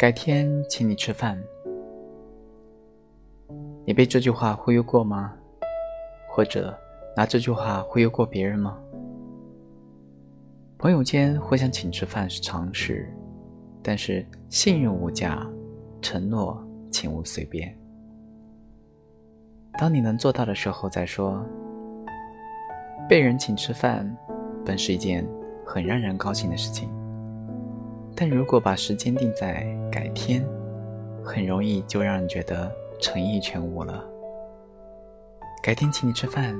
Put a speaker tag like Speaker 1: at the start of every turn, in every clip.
Speaker 1: 改天请你吃饭。你被这句话忽悠过吗？或者拿这句话忽悠过别人吗？朋友间互相请吃饭是常事，但是信任无价，承诺请勿随便。当你能做到的时候再说。被人请吃饭，本是一件很让人高兴的事情，但如果把时间定在改天，很容易就让人觉得诚意全无了。改天请你吃饭，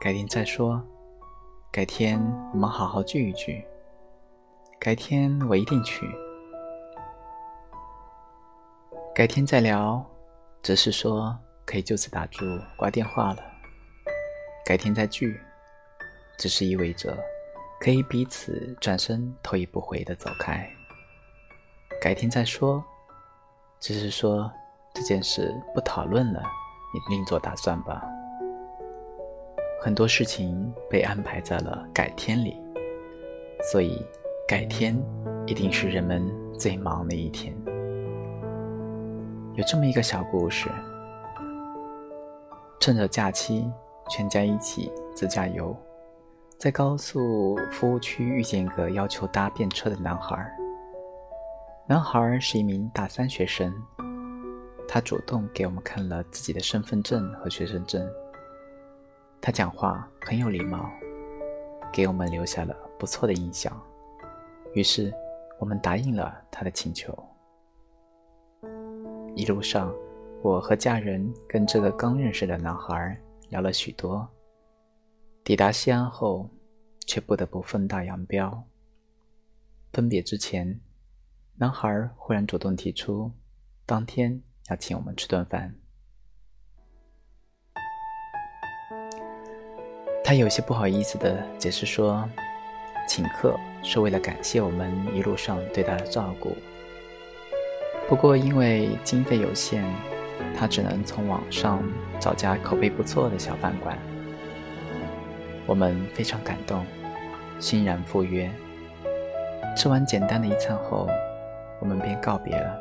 Speaker 1: 改天再说，改天我们好好聚一聚，改天我一定去，改天再聊，只是说可以就此打住，挂电话了。改天再聚，只是意味着可以彼此转身头也不回的走开。改天再说，只是说这件事不讨论了，你另做打算吧。很多事情被安排在了改天里，所以改天一定是人们最忙的一天。有这么一个小故事，趁着假期。全家一起自驾游，在高速服务区遇见一个要求搭便车的男孩。男孩是一名大三学生，他主动给我们看了自己的身份证和学生证。他讲话很有礼貌，给我们留下了不错的印象。于是我们答应了他的请求。一路上，我和家人跟这个刚认识的男孩。聊了许多，抵达西安后，却不得不分道扬镳。分别之前，男孩忽然主动提出，当天要请我们吃顿饭。他有些不好意思的解释说，请客是为了感谢我们一路上对他的照顾。不过因为经费有限。他只能从网上找家口碑不错的小饭馆。我们非常感动，欣然赴约。吃完简单的一餐后，我们便告别了。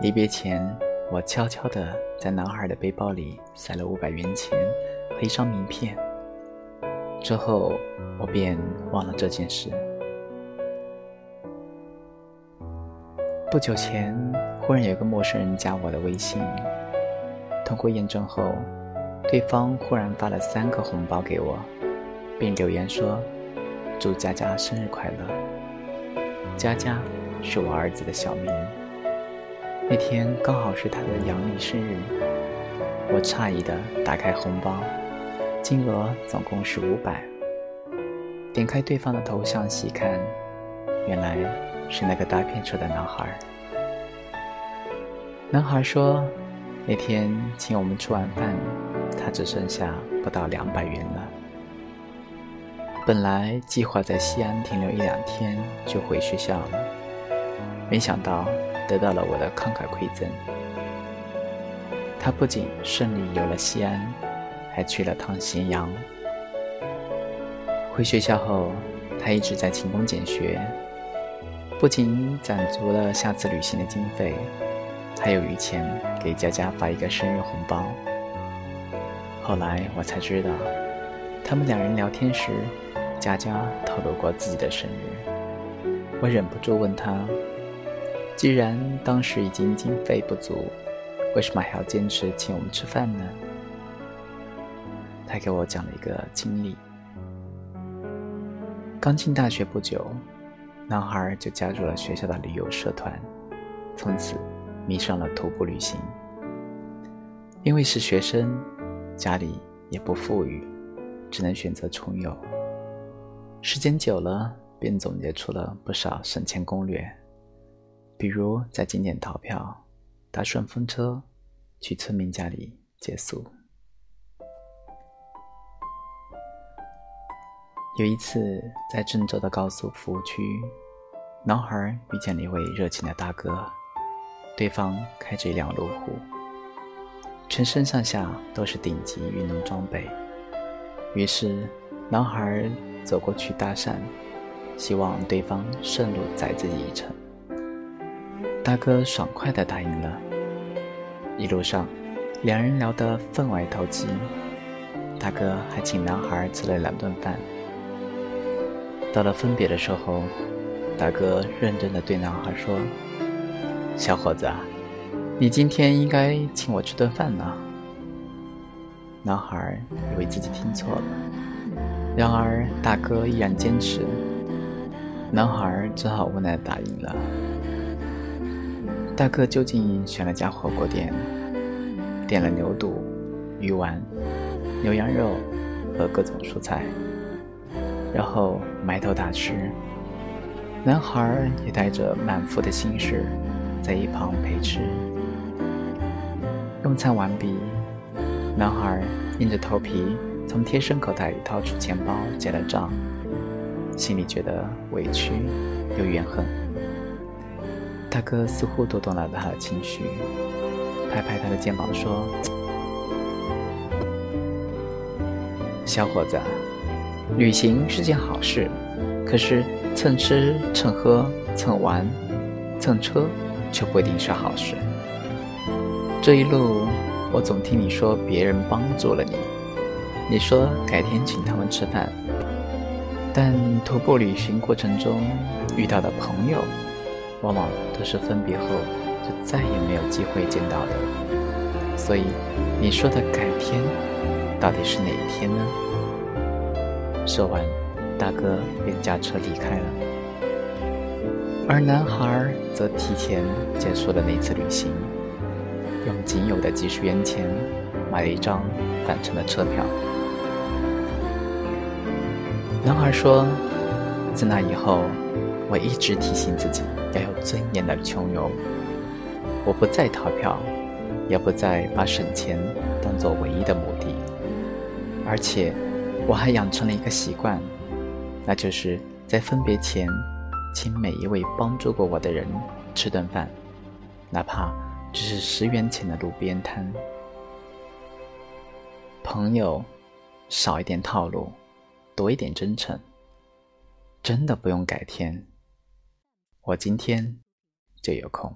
Speaker 1: 离别前，我悄悄地在男孩的背包里塞了五百元钱和一张名片。之后，我便忘了这件事。不久前。忽然有个陌生人加我的微信，通过验证后，对方忽然发了三个红包给我，并留言说：“祝佳佳生日快乐。”佳佳是我儿子的小名。那天刚好是他的阳历生日，我诧异的打开红包，金额总共是五百。点开对方的头像细看，原来是那个搭便车的男孩。男孩说：“那天请我们吃晚饭，他只剩下不到两百元了。本来计划在西安停留一两天就回学校了，没想到得到了我的慷慨馈赠。他不仅顺利游了西安，还去了趟咸阳。回学校后，他一直在勤工俭学，不仅攒足了下次旅行的经费。”还有余钱给佳佳发一个生日红包。后来我才知道，他们两人聊天时，佳佳透露过自己的生日。我忍不住问他：“既然当时已经经费不足，为什么还要坚持请我们吃饭呢？”他给我讲了一个经历：刚进大学不久，男孩就加入了学校的旅游社团，从此。迷上了徒步旅行，因为是学生，家里也不富裕，只能选择穷游。时间久了，便总结出了不少省钱攻略，比如在景点逃票，搭顺风车，去村民家里借宿。有一次，在郑州的高速服务区，男孩遇见了一位热情的大哥。对方开着一辆路虎，全身上下都是顶级运动装备。于是，男孩走过去搭讪，希望对方顺路载自己一程。大哥爽快地答应了。一路上，两人聊得分外投机。大哥还请男孩吃了两顿饭。到了分别的时候，大哥认真地对男孩说：“小伙子，你今天应该请我吃顿饭呢。”男孩以为自己听错了，然而大哥依然坚持，男孩只好无奈答应了。大哥就近选了家火锅店，点了牛肚、鱼丸、牛羊肉和各种蔬菜，然后埋头大吃。男孩也带着满腹的心事，在一旁陪吃。用餐完毕，男孩硬着头皮从贴身口袋里掏出钱包结了账，心里觉得委屈又怨恨。大哥似乎读懂了他的情绪，拍拍他的肩膀说：“小伙子，旅行是件好事，可是蹭吃蹭喝蹭玩蹭车却不一定是好事。这一路，我总听你说别人帮助了你，你说改天请他们吃饭，但徒步旅行过程中遇到的朋友。”往往都是分别后就再也没有机会见到的，所以你说的改天，到底是哪一天呢？说完，大哥便驾车离开了，而男孩则提前结束了那次旅行，用仅有的几十元钱买了一张返程的车票。男孩说：“自那以后。”我一直提醒自己要有尊严的穷游，我不再逃票，也不再把省钱当做唯一的目的，而且我还养成了一个习惯，那就是在分别前，请每一位帮助过我的人吃顿饭，哪怕只是十元钱的路边摊。朋友，少一点套路，多一点真诚，真的不用改天。我今天就有空。